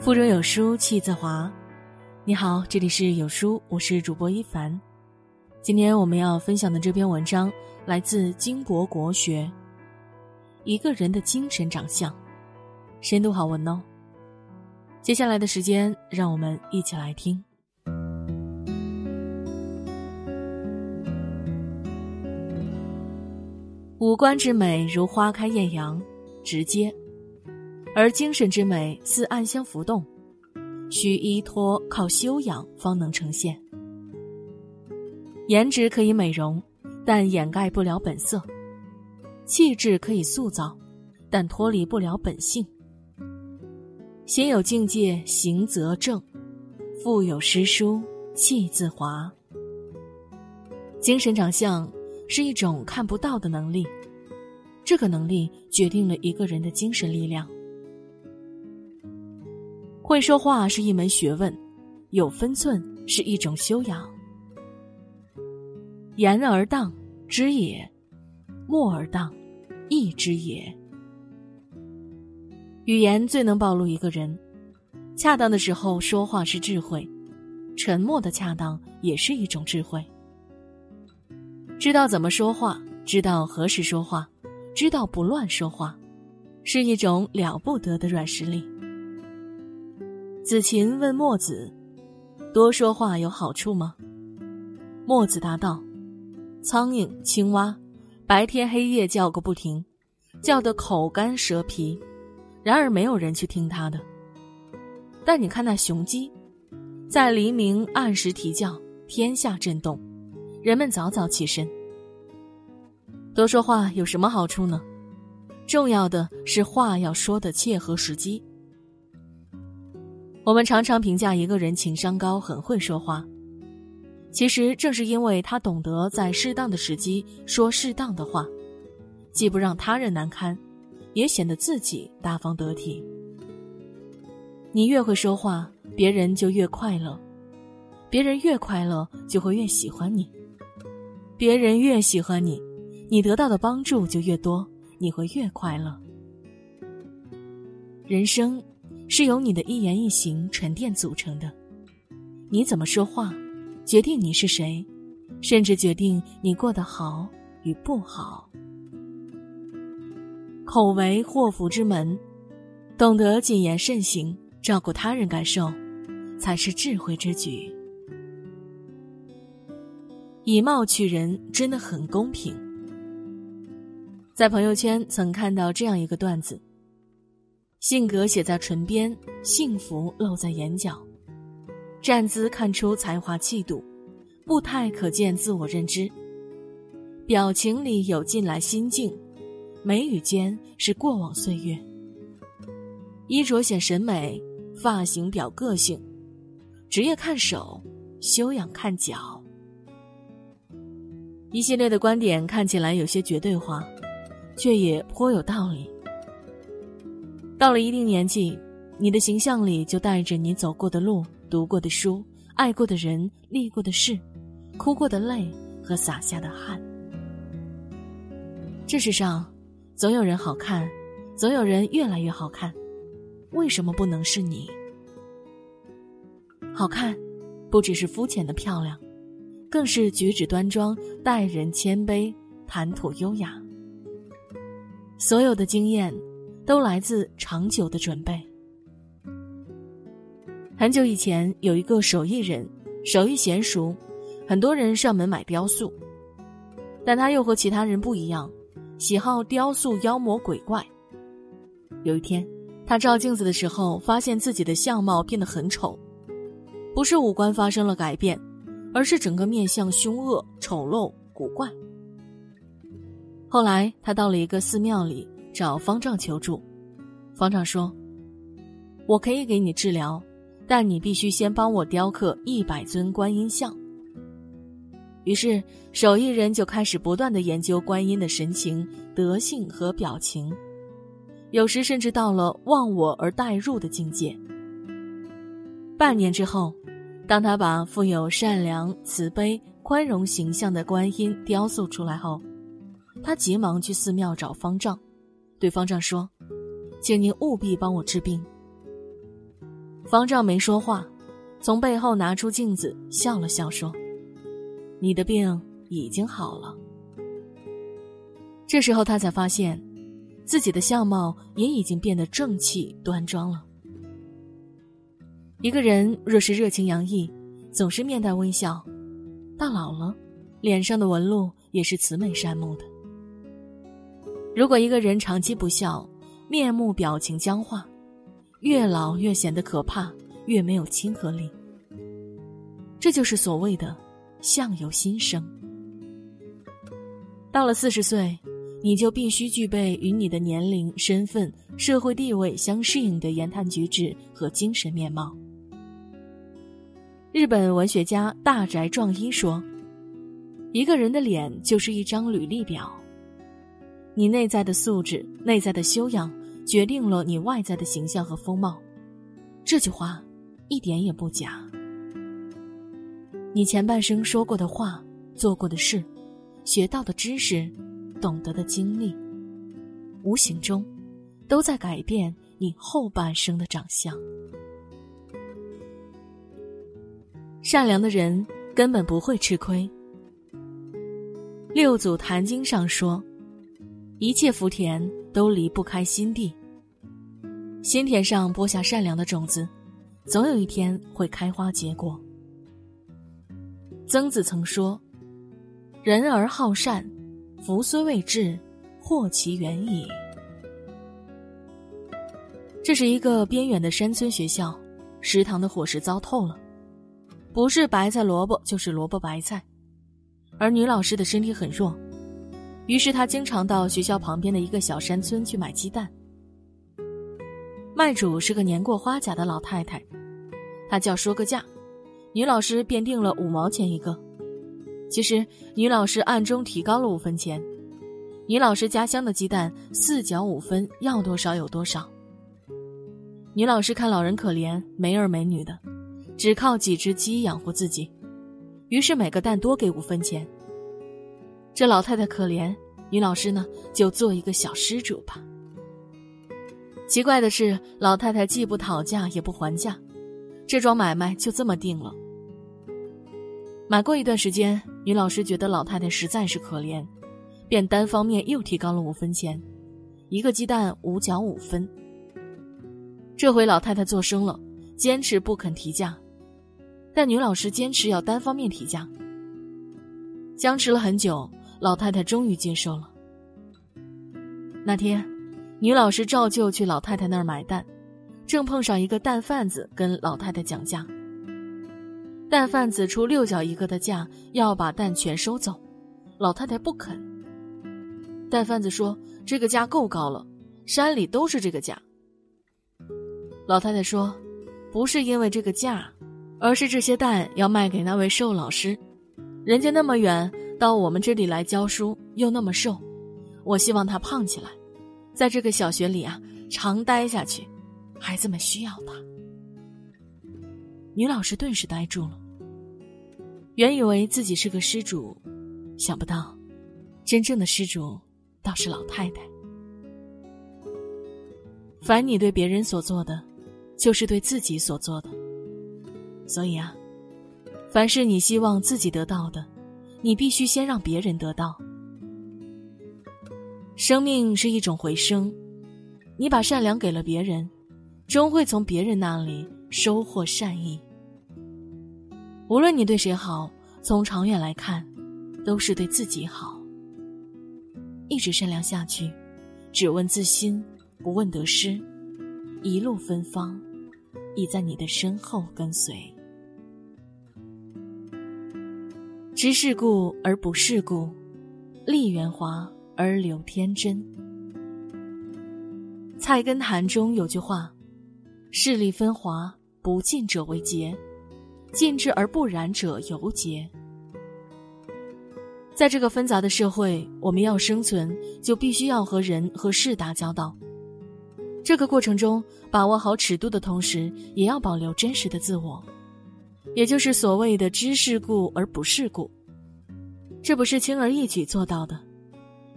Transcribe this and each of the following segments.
腹中有书气自华。你好，这里是有书，我是主播一凡。今天我们要分享的这篇文章来自金博国学。一个人的精神长相，深度好文哦。接下来的时间，让我们一起来听。五官之美如花开艳阳，直接。而精神之美似暗香浮动，需依托靠修养方能呈现。颜值可以美容，但掩盖不了本色；气质可以塑造，但脱离不了本性。心有境界，行则正；腹有诗书，气自华。精神长相是一种看不到的能力，这个能力决定了一个人的精神力量。会说话是一门学问，有分寸是一种修养。言而当知也，默而当意之也。语言最能暴露一个人，恰当的时候说话是智慧，沉默的恰当也是一种智慧。知道怎么说话，知道何时说话，知道不乱说话，是一种了不得的软实力。子禽问墨子：“多说话有好处吗？”墨子答道：“苍蝇、青蛙，白天黑夜叫个不停，叫得口干舌皮，然而没有人去听他的。但你看那雄鸡，在黎明按时啼叫，天下震动，人们早早起身。多说话有什么好处呢？重要的是话要说的切合时机。”我们常常评价一个人情商高、很会说话，其实正是因为他懂得在适当的时机说适当的话，既不让他人难堪，也显得自己大方得体。你越会说话，别人就越快乐；别人越快乐，就会越喜欢你；别人越喜欢你，你得到的帮助就越多，你会越快乐。人生。是由你的一言一行沉淀组成的，你怎么说话，决定你是谁，甚至决定你过得好与不好。口为祸福之门，懂得谨言慎行，照顾他人感受，才是智慧之举。以貌取人真的很公平。在朋友圈曾看到这样一个段子。性格写在唇边，幸福露在眼角，站姿看出才华气度，步态可见自我认知，表情里有近来心境，眉宇间是过往岁月。衣着显审美，发型表个性，职业看手，修养看脚。一系列的观点看起来有些绝对化，却也颇有道理。到了一定年纪，你的形象里就带着你走过的路、读过的书、爱过的人、历过的事、哭过的泪和洒下的汗。这世上，总有人好看，总有人越来越好看，为什么不能是你？好看，不只是肤浅的漂亮，更是举止端庄、待人谦卑、谈吐优雅。所有的经验。都来自长久的准备。很久以前，有一个手艺人，手艺娴熟，很多人上门买雕塑。但他又和其他人不一样，喜好雕塑妖魔鬼怪。有一天，他照镜子的时候，发现自己的相貌变得很丑，不是五官发生了改变，而是整个面相凶恶、丑陋、古怪。后来，他到了一个寺庙里。找方丈求助，方丈说：“我可以给你治疗，但你必须先帮我雕刻一百尊观音像。”于是手艺人就开始不断的研究观音的神情、德性和表情，有时甚至到了忘我而代入的境界。半年之后，当他把富有善良、慈悲、宽容形象的观音雕塑出来后，他急忙去寺庙找方丈。对方丈说：“请您务必帮我治病。”方丈没说话，从背后拿出镜子，笑了笑说：“你的病已经好了。”这时候他才发现，自己的相貌也已经变得正气端庄了。一个人若是热情洋溢，总是面带微笑，到老了，脸上的纹路也是慈眉善目的。如果一个人长期不笑，面目表情僵化，越老越显得可怕，越没有亲和力。这就是所谓的“相由心生”。到了四十岁，你就必须具备与你的年龄、身份、社会地位相适应的言谈举止和精神面貌。日本文学家大宅壮一说：“一个人的脸就是一张履历表，你内在的素质、内在的修养，决定了你外在的形象和风貌。”这句话一点也不假。你前半生说过的话、做过的事、学到的知识、懂得的经历，无形中都在改变你后半生的长相。善良的人根本不会吃亏。六祖坛经上说：“一切福田都离不开心地。心田上播下善良的种子，总有一天会开花结果。”曾子曾说：“人而好善，福虽未至，祸其远矣。”这是一个边远的山村学校，食堂的伙食糟透了。不是白菜萝卜就是萝卜白菜，而女老师的身体很弱，于是她经常到学校旁边的一个小山村去买鸡蛋。卖主是个年过花甲的老太太，她叫说个价，女老师便定了五毛钱一个。其实女老师暗中提高了五分钱，女老师家乡的鸡蛋四角五分，要多少有多少。女老师看老人可怜，没儿没女的。只靠几只鸡养活自己，于是每个蛋多给五分钱。这老太太可怜，女老师呢就做一个小施主吧。奇怪的是，老太太既不讨价也不还价，这桩买卖就这么定了。买过一段时间，女老师觉得老太太实在是可怜，便单方面又提高了五分钱，一个鸡蛋五角五分。这回老太太做声了，坚持不肯提价。但女老师坚持要单方面提价，僵持了很久，老太太终于接受了。那天，女老师照旧去老太太那儿买蛋，正碰上一个蛋贩子跟老太太讲价。蛋贩子出六角一个的价，要把蛋全收走，老太太不肯。蛋贩子说：“这个价够高了，山里都是这个价。”老太太说：“不是因为这个价。”而是这些蛋要卖给那位瘦老师，人家那么远到我们这里来教书，又那么瘦，我希望他胖起来，在这个小学里啊常待下去，孩子们需要他。女老师顿时呆住了，原以为自己是个施主，想不到，真正的施主倒是老太太。凡你对别人所做的，就是对自己所做的。所以啊，凡是你希望自己得到的，你必须先让别人得到。生命是一种回声，你把善良给了别人，终会从别人那里收获善意。无论你对谁好，从长远来看，都是对自己好。一直善良下去，只问自心，不问得失，一路芬芳，已在你的身后跟随。知世故而不世故，立圆滑而留天真。《菜根谭》中有句话：“势力分华，不进者为洁；进之而不染者尤洁。”在这个纷杂的社会，我们要生存，就必须要和人和事打交道。这个过程中，把握好尺度的同时，也要保留真实的自我。也就是所谓的知世故而不世故，这不是轻而易举做到的，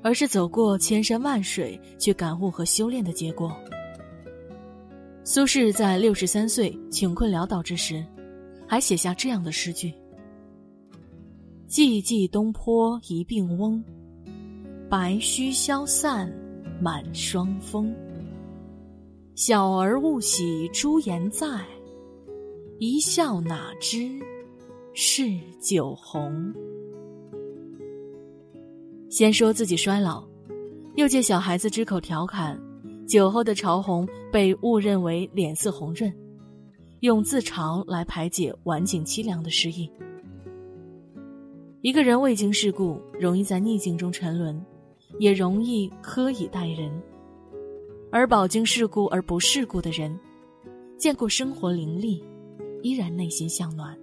而是走过千山万水去感悟和修炼的结果。苏轼在六十三岁穷困潦倒之时，还写下这样的诗句：“寂寂东坡一病翁，白须消散满霜风。小儿误喜朱颜在，一笑哪知是酒红。”先说自己衰老，又借小孩子之口调侃，酒后的潮红被误认为脸色红润，用自嘲来排解晚景凄凉的失意。一个人未经世故，容易在逆境中沉沦，也容易苛以待人；而饱经世故而不世故的人，见过生活凌厉，依然内心向暖。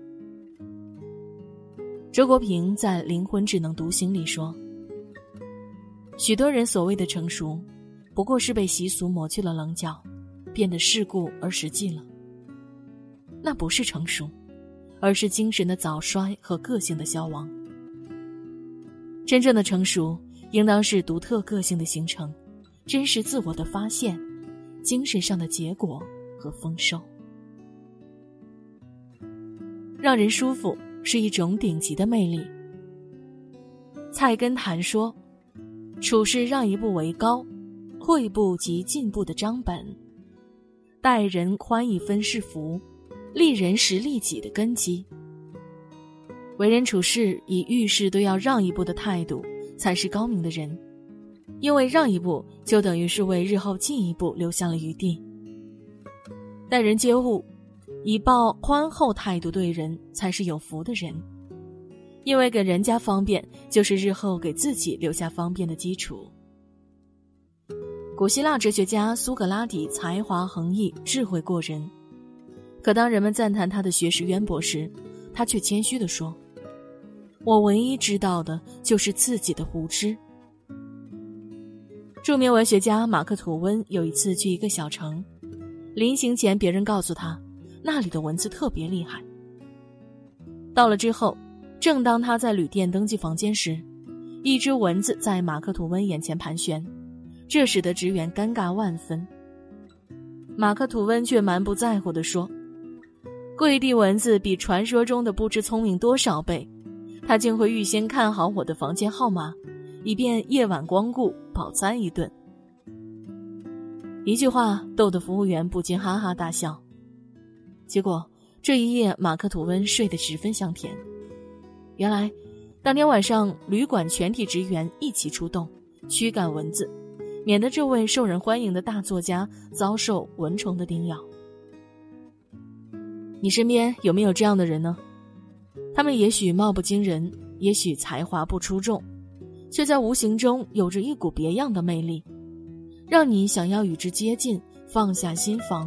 周国平在《灵魂只能独行》里说。许多人所谓的成熟，不过是被习俗磨去了棱角，变得世故而实际了。那不是成熟，而是精神的早衰和个性的消亡。真正的成熟，应当是独特个性的形成，真实自我的发现，精神上的结果和丰收。让人舒服是一种顶级的魅力。菜根谭说。处事让一步为高，退一步即进步的章本；待人宽一分是福，利人时利己的根基。为人处事以遇事都要让一步的态度，才是高明的人。因为让一步，就等于是为日后进一步留下了余地。待人接物，以抱宽厚态度对人，才是有福的人。因为给人家方便，就是日后给自己留下方便的基础。古希腊哲学家苏格拉底才华横溢，智慧过人，可当人们赞叹他的学识渊博时，他却谦虚地说：“我唯一知道的就是自己的无知。”著名文学家马克吐温有一次去一个小城，临行前，别人告诉他，那里的蚊子特别厉害。到了之后。正当他在旅店登记房间时，一只蚊子在马克吐温眼前盘旋，这使得职员尴尬万分。马克吐温却满不在乎地说：“跪地蚊子比传说中的不知聪明多少倍，他竟会预先看好我的房间号码，以便夜晚光顾饱餐一顿。”一句话逗得服务员不禁哈哈大笑。结果这一夜，马克吐温睡得十分香甜。原来，当天晚上旅馆全体职员一起出动，驱赶蚊子，免得这位受人欢迎的大作家遭受蚊虫的叮咬。你身边有没有这样的人呢？他们也许貌不惊人，也许才华不出众，却在无形中有着一股别样的魅力，让你想要与之接近，放下心防，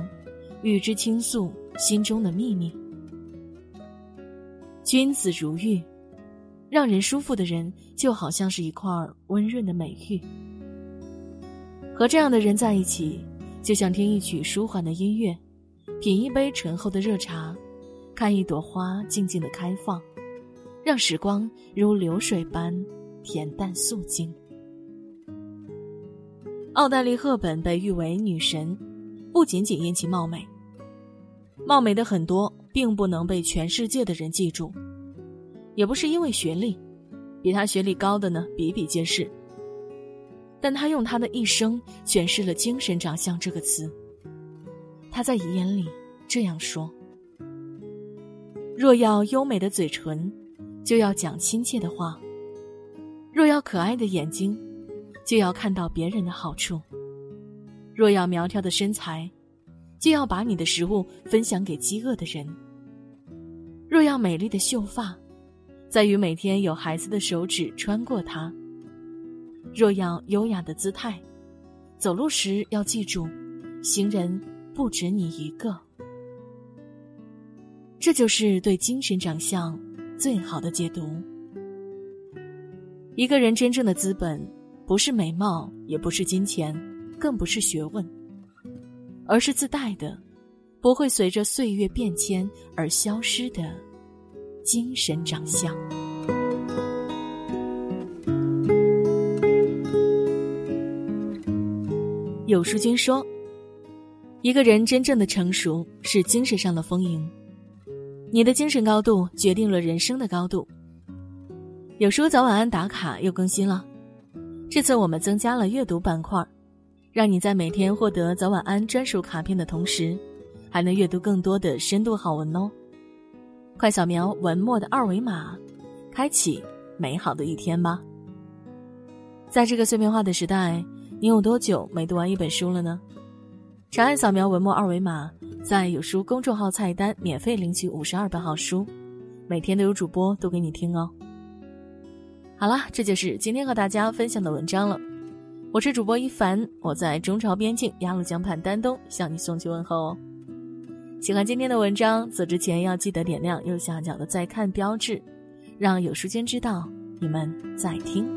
与之倾诉心中的秘密。君子如玉。让人舒服的人，就好像是一块温润的美玉。和这样的人在一起，就像听一曲舒缓的音乐，品一杯醇厚的热茶，看一朵花静静的开放，让时光如流水般恬淡素净。奥黛丽·赫本被誉为女神，不仅仅因其貌美，貌美的很多并不能被全世界的人记住。也不是因为学历，比他学历高的呢比比皆是。但他用他的一生诠释了“精神长相”这个词。他在遗言里这样说：“若要优美的嘴唇，就要讲亲切的话；若要可爱的眼睛，就要看到别人的好处；若要苗条的身材，就要把你的食物分享给饥饿的人；若要美丽的秀发。”在于每天有孩子的手指穿过它。若要优雅的姿态，走路时要记住，行人不止你一个。这就是对精神长相最好的解读。一个人真正的资本，不是美貌，也不是金钱，更不是学问，而是自带的，不会随着岁月变迁而消失的。精神长相。有书君说：“一个人真正的成熟是精神上的丰盈，你的精神高度决定了人生的高度。有书早晚安打卡又更新了，这次我们增加了阅读板块，让你在每天获得早晚安专属卡片的同时，还能阅读更多的深度好文哦。快扫描文末的二维码，开启美好的一天吧。在这个碎片化的时代，你有多久没读完一本书了呢？长按扫描文末二维码，在有书公众号菜单免费领取五十二本好书，每天都有主播读给你听哦。好了，这就是今天和大家分享的文章了。我是主播一凡，我在中朝边境鸭绿江畔丹东向你送去问候哦。喜欢今天的文章，走之前要记得点亮右下角的再看标志，让有书君知道你们在听。